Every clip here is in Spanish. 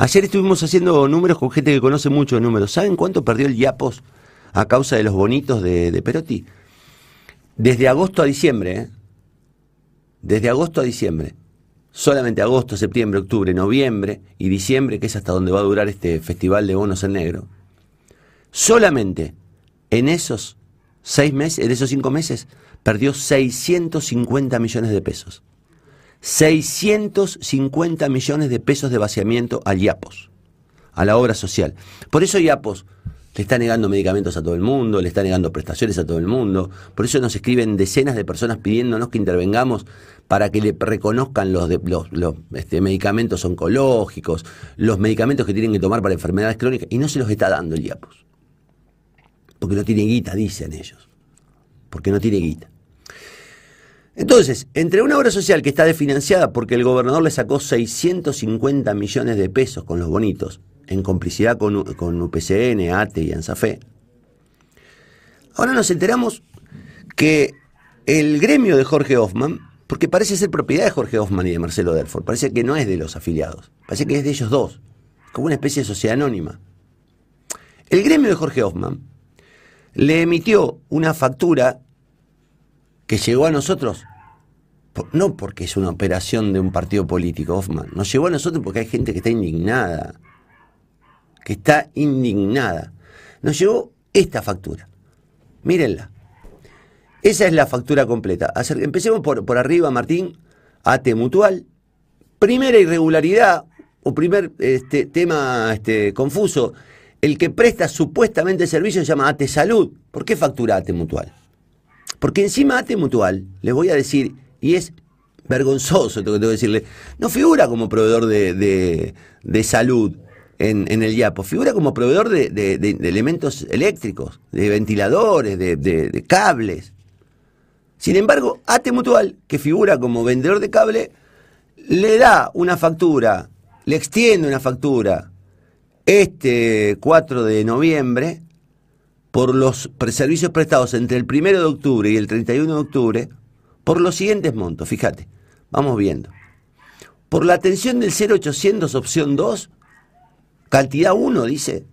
Ayer estuvimos haciendo números con gente que conoce mucho de números. ¿Saben cuánto perdió el Yapos a causa de los bonitos de, de Perotti? Desde agosto a diciembre, ¿eh? Desde agosto a diciembre. Solamente agosto, septiembre, octubre, noviembre y diciembre, que es hasta donde va a durar este festival de bonos en negro. Solamente en esos seis meses, en esos cinco meses, perdió 650 millones de pesos. 650 millones de pesos de vaciamiento al IAPOS, a la obra social. Por eso IAPOS le está negando medicamentos a todo el mundo, le está negando prestaciones a todo el mundo. Por eso nos escriben decenas de personas pidiéndonos que intervengamos para que le reconozcan los, este, medicamentos oncológicos, los medicamentos que tienen que tomar para enfermedades crónicas, y no se los está dando el IAPOS. Porque no tiene guita, dicen ellos. Porque no tiene guita. Entonces, entre una obra social que está desfinanciada porque el gobernador le sacó 650 millones de pesos con los bonitos, en complicidad con, UPCN, ATE y ANSAFE, ahora nos enteramos que el gremio de Jorge Hoffman, porque parece ser propiedad de Jorge Hoffman y de Marcelo Delford, parece que no es de los afiliados, parece que es de ellos dos, como una especie de sociedad anónima. El gremio de Jorge Hoffman le emitió una factura que llegó a nosotros no porque es una operación de un partido político, Hoffman, nos llegó a nosotros porque hay gente que está indignada, que está indignada. Nos llegó esta factura. Mírenla. Esa es la factura completa. Empecemos por, por arriba, Martín. AT Mutual. Primera irregularidad o primer este, tema este, confuso. El que presta supuestamente servicio se llama AT Salud. ¿Por qué factura AT Mutual? Porque encima AT Mutual, les voy a decir, y es vergonzoso, tengo que decirle, no figura como proveedor de, salud en, el YAPO, figura como proveedor de, elementos eléctricos, de ventiladores, de, cables. Sin embargo, ATE Mutual, que figura como vendedor de cable, le da una factura, le extiende una factura este 4 de noviembre por los servicios prestados entre el 1 de octubre y el 31 de octubre por los siguientes montos, fíjate, vamos viendo. Por la atención del 0800 opción 2, cantidad 1, dice,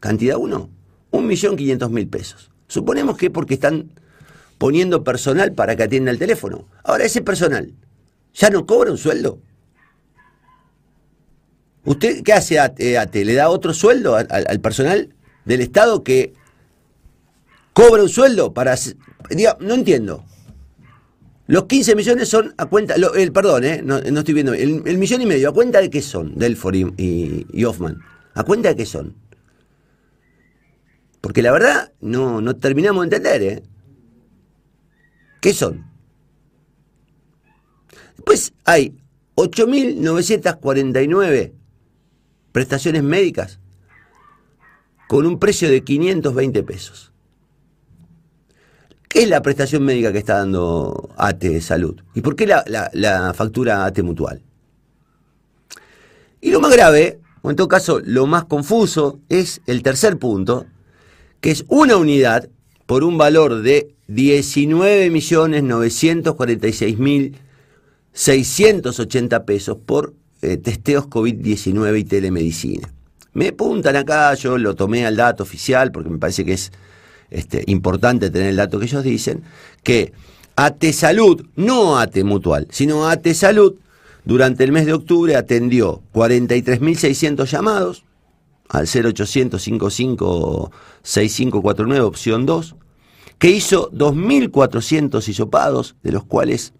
cantidad 1, 1.500.000 pesos. Suponemos que porque están poniendo personal para que atienda el teléfono. Ahora ese personal ya no cobra un sueldo. ¿Usted qué hace ATE? ¿Le da otro sueldo al, personal del Estado que cobra un sueldo para... no entiendo. Los 15 millones son a cuenta, el, perdón, eh, no, estoy viendo, el, millón y medio, ¿a cuenta de qué son? Delfor y, y, Hoffman. ¿A cuenta de qué son? Porque la verdad no, no terminamos de entender, ¿eh? ¿Qué son? Después hay 8.949 prestaciones médicas con un precio de 520 pesos. ¿Qué es la prestación médica que está dando ATE Salud? ¿Y por qué la, factura ATE Mutual? Y lo más grave, o en todo caso lo más confuso, es el tercer punto, que es una unidad por un valor de 19.946.680 pesos por eh, testeos COVID-19 y telemedicina. Me apuntan acá, yo lo tomé al dato oficial porque me parece que es este, importante tener el dato que ellos dicen, que AT Salud, no AT Mutual, sino AT Salud, durante el mes de octubre atendió 43.600 llamados al 0800 55 6549 opción 2, que hizo 2.400 hisopados, de los cuales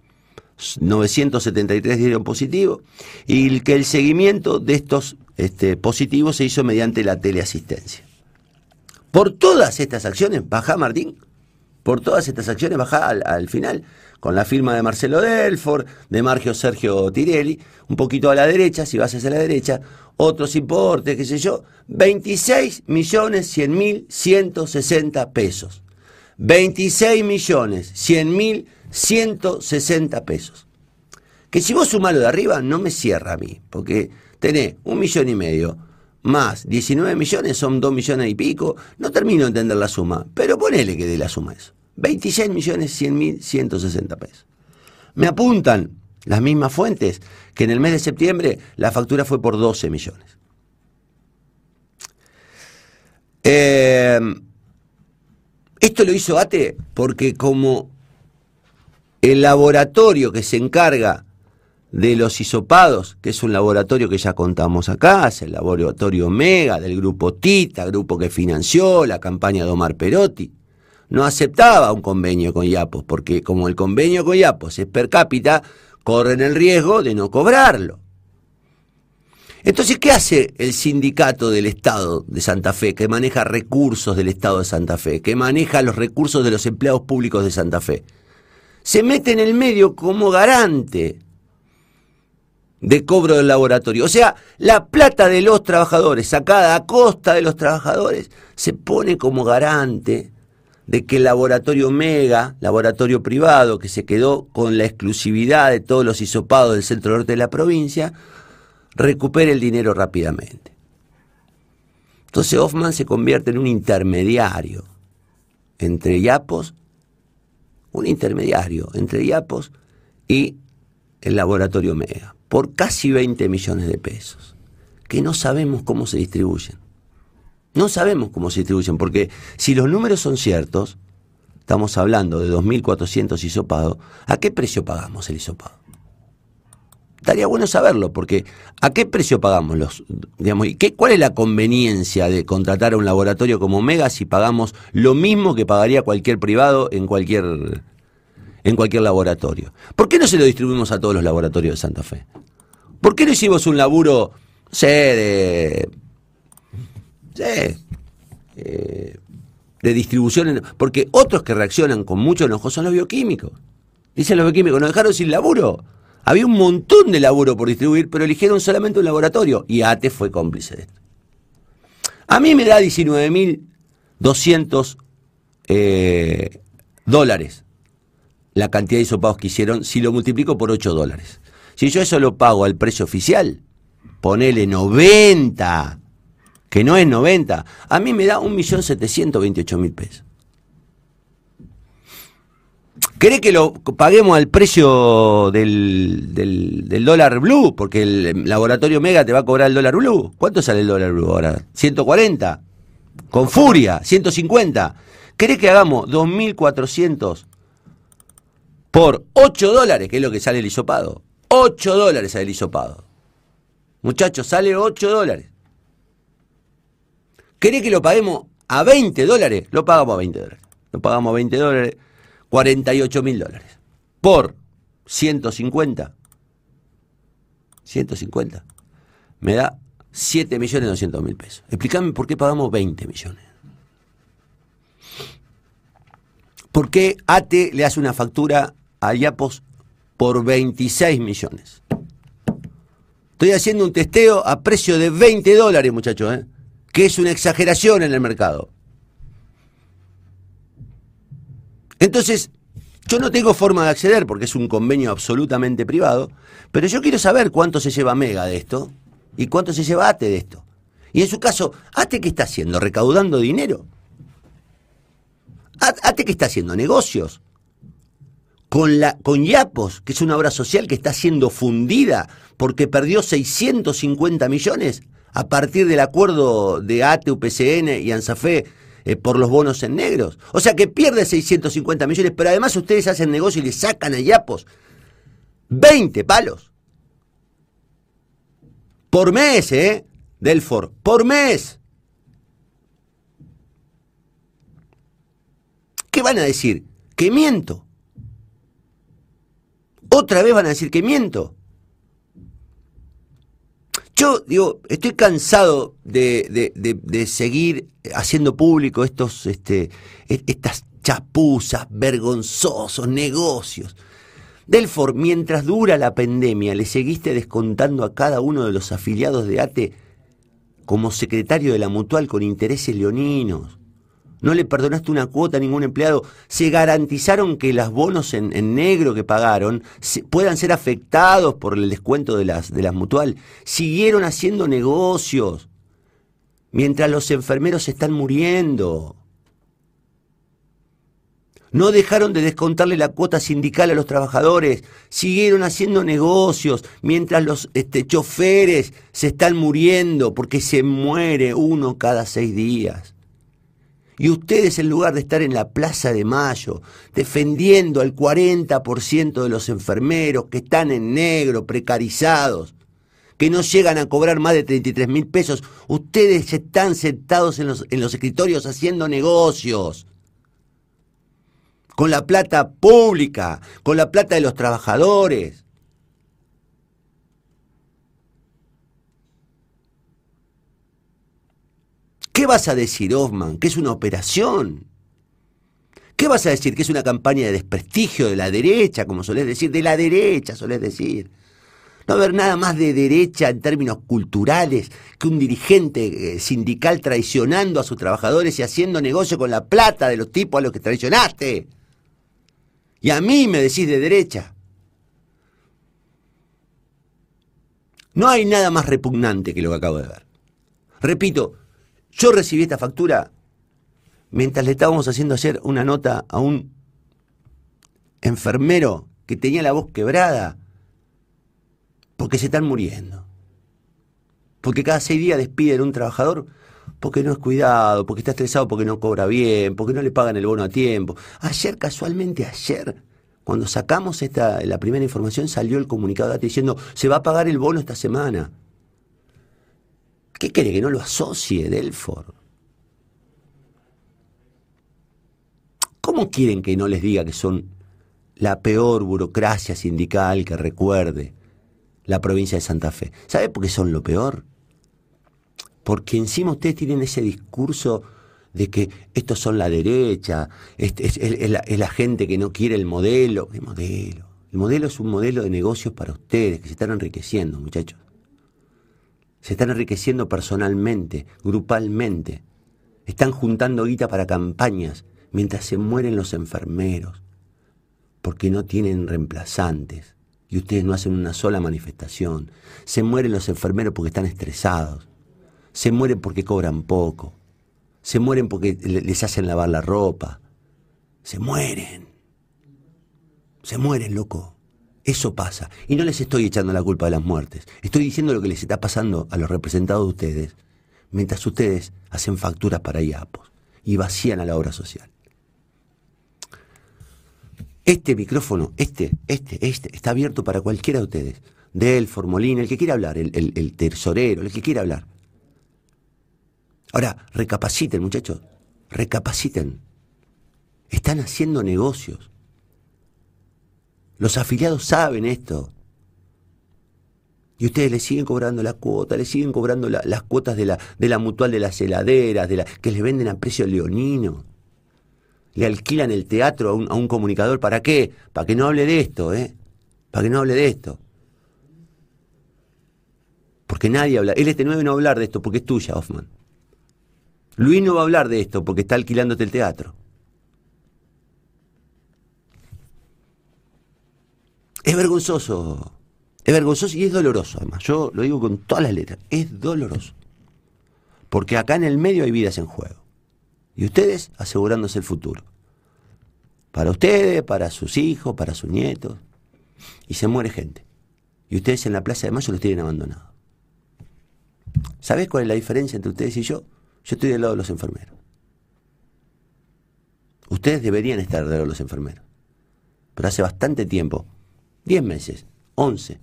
973 dieron positivo, y que el seguimiento de estos este, positivos se hizo mediante la teleasistencia. Por todas estas acciones, baja Martín, por todas estas acciones baja al, final, con la firma de Marcelo Delford, de Margio Sergio Tirelli, un poquito a la derecha, si vas hacia la derecha, otros importes, qué sé yo, 26 millones 100 mil 160 pesos. 26 millones 100 mil 160 pesos. Que si vos sumás lo de arriba, no me cierra a mí, porque tenés un millón y medio más 19 millones son 2 millones y pico. No termino de entender la suma, pero ponele que dé la suma eso. 26 millones 100 mil 160 pesos. Me apuntan las mismas fuentes, que en el mes de septiembre la factura fue por 12 millones. Eh, esto lo hizo ATE porque como el laboratorio que se encarga de los hisopados, que es un laboratorio que ya contamos acá, es el laboratorio Omega del grupo Tita, grupo que financió la campaña de Omar Perotti, no aceptaba un convenio con Yapos, porque como el convenio con Yapos es per cápita, corren el riesgo de no cobrarlo. Entonces, ¿qué hace el sindicato del Estado de Santa Fe, que maneja recursos del Estado de Santa Fe, que maneja los recursos de los empleados públicos de Santa Fe? Se mete en el medio como garante de cobro del laboratorio. O sea, la plata de los trabajadores, sacada a costa de los trabajadores, se pone como garante de que el laboratorio Mega, laboratorio privado que se quedó con la exclusividad de todos los hisopados del centro norte de la provincia, recupere el dinero rápidamente. Entonces Hoffman se convierte en un intermediario entre Yapos, un intermediario entre Yapos y el laboratorio Mega, por casi 20 millones de pesos, que no sabemos cómo se distribuyen. No sabemos cómo se distribuyen, porque si los números son ciertos, estamos hablando de 2.400 hisopados, ¿a qué precio pagamos el hisopado? Estaría bueno saberlo, porque ¿a qué precio pagamos los, digamos, y qué, cuál es la conveniencia de contratar a un laboratorio como Mega si pagamos lo mismo que pagaría cualquier privado en cualquier, en cualquier laboratorio? ¿Por qué no se lo distribuimos a todos los laboratorios de Santa Fe? ¿Por qué no hicimos un laburo, sé, de, sé, eh, distribución? porque otros que reaccionan con mucho enojo son los bioquímicos. Dicen los bioquímicos, nos dejaron sin laburo. Había un montón de laburo por distribuir, pero eligieron solamente un laboratorio y ATE fue cómplice de esto. A mí me da 19.200 eh, dólares la cantidad de hisopados que hicieron si lo multiplico por 8 dólares. Si yo eso lo pago al precio oficial, ponele 90, que no es 90, a mí me da 1.728.000 pesos. ¿Querés que lo paguemos al precio del, del, dólar blue? Porque el laboratorio Mega te va a cobrar el dólar blue. ¿Cuánto sale el dólar blue ahora? 140. Con furia, 150. ¿Querés que hagamos 2.400 por 8 dólares, que es lo que sale el hisopado? 8 dólares sale el hisopado. Muchachos, sale 8 dólares. ¿Querés que lo paguemos a 20 dólares? Lo pagamos a 20 dólares. Lo pagamos a 20 dólares 48 mil dólares. Por 150. 150. Me da 7 millones 200 mil pesos. Explícame por qué pagamos 20 millones. ¿Por qué ATE le hace una factura a Yapos por 26 millones? Estoy haciendo un testeo a precio de 20 dólares, muchachos, ¿eh? que es una exageración en el mercado. Entonces, yo no tengo forma de acceder porque es un convenio absolutamente privado, pero yo quiero saber cuánto se lleva Mega de esto y cuánto se lleva ATE de esto. Y en su caso, ¿ATE qué está haciendo? ¿Recaudando dinero? ¿ATE qué está haciendo? ¿Negocios? Con, la, con Yapos, que es una obra social que está siendo fundida porque perdió 650 millones a partir del acuerdo de ATE, UPCN y ANSAFE eh, por los bonos en negros. O sea que pierde 650 millones, pero además ustedes hacen negocio y le sacan a Yapos 20 palos. Por mes, ¿eh? Delfor, por mes. ¿Qué van a decir? Que miento. Otra vez van a decir que miento. Yo digo, estoy cansado de, de, seguir haciendo público estos, este, e, estas chapuzas, vergonzosos negocios. Delfor, mientras dura la pandemia, le seguiste descontando a cada uno de los afiliados de ATE como secretario de la mutual con intereses leoninos no le perdonaste una cuota a ningún empleado, se garantizaron que los bonos en, negro que pagaron puedan ser afectados por el descuento de las, de las mutual, siguieron haciendo negocios mientras los enfermeros están muriendo. No dejaron de descontarle la cuota sindical a los trabajadores, siguieron haciendo negocios mientras los este, choferes se están muriendo porque se muere uno cada seis días. Y ustedes en lugar de estar en la Plaza de Mayo defendiendo al 40% de los enfermeros que están en negro, precarizados, que no llegan a cobrar más de 33 mil pesos, ustedes están sentados en los, en los escritorios haciendo negocios con la plata pública, con la plata de los trabajadores. ¿Qué vas a decir, Hoffman? Que es una operación. ¿Qué vas a decir? Que es una campaña de desprestigio de la derecha, como solés decir, de la derecha, solés decir. No haber nada más de derecha en términos culturales que un dirigente eh, sindical traicionando a sus trabajadores y haciendo negocio con la plata de los tipos a los que traicionaste. Y a mí me decís de derecha. No hay nada más repugnante que lo que acabo de ver. Repito, yo recibí esta factura mientras le estábamos haciendo ayer una nota a un enfermero que tenía la voz quebrada porque se están muriendo. Porque cada seis días despiden un trabajador porque no es cuidado, porque está estresado porque no cobra bien, porque no le pagan el bono a tiempo. Ayer, casualmente ayer, cuando sacamos esta, la primera información, salió el comunicado diciendo se va a pagar el bono esta semana. ¿Qué quiere que no lo asocie Delfor? ¿Cómo quieren que no les diga que son la peor burocracia sindical que recuerde la provincia de Santa Fe? ¿Sabe por qué son lo peor? porque encima ustedes tienen ese discurso de que estos son la derecha, es, la, gente que no quiere el modelo. ¿Qué modelo? El modelo es un modelo de negocios para ustedes, que se están enriqueciendo, muchachos. Se están enriqueciendo personalmente, grupalmente. Están juntando guita para campañas mientras se mueren los enfermeros, porque no tienen reemplazantes y ustedes no hacen una sola manifestación. Se mueren los enfermeros porque están estresados se mueren porque cobran poco, se mueren porque les hacen lavar la ropa, se mueren, se mueren, loco. Eso pasa. Y no les estoy echando la culpa de las muertes. Estoy diciendo lo que les está pasando a los representados de ustedes, mientras ustedes hacen facturas para IAPOS y vacían a la obra social. Este micrófono, este, este, este, está abierto para cualquiera de ustedes. Del, Formolín, el que quiera hablar, el, el, el tesorero, el que quiera hablar. Ahora, recapaciten, muchachos, recapaciten. Están haciendo negocios. Los afiliados saben esto. Y ustedes le siguen cobrando la cuota, le siguen cobrando las cuotas de la, de la mutual de las heladeras, de la, que les venden a precio leonino. Le alquilan el teatro a un, a un comunicador. ¿Para qué? Para que no hable de esto, ¿eh? Para que no hable de esto. Porque nadie habla. El este 9 no va a hablar de esto porque es tuya, Hoffman. Luis no va a hablar de esto porque está alquilándote el teatro. Es vergonzoso. Es vergonzoso y es doloroso, además. Yo lo digo con todas las letras. Es doloroso. Porque acá en el medio hay vidas en juego. Y ustedes asegurándose el futuro. Para ustedes, para sus hijos, para sus nietos. Y se muere gente. Y ustedes en la Plaza de Mayo los tienen abandonados. ¿Sabés cuál es la diferencia entre ustedes y yo? Yo estoy del lado de los enfermeros. Ustedes deberían estar del lado de los enfermeros. Pero hace bastante tiempo, 10 meses, 11,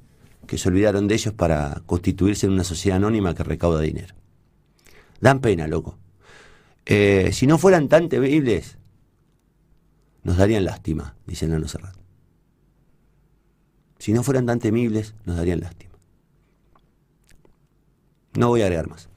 que se olvidaron de ellos para constituirse en una sociedad anónima que recauda dinero. Dan pena, loco. Eh, si no fueran tan temibles, nos darían lástima, dice Nano Serrat. Si no fueran tan temibles, nos darían lástima. No voy a agregar más.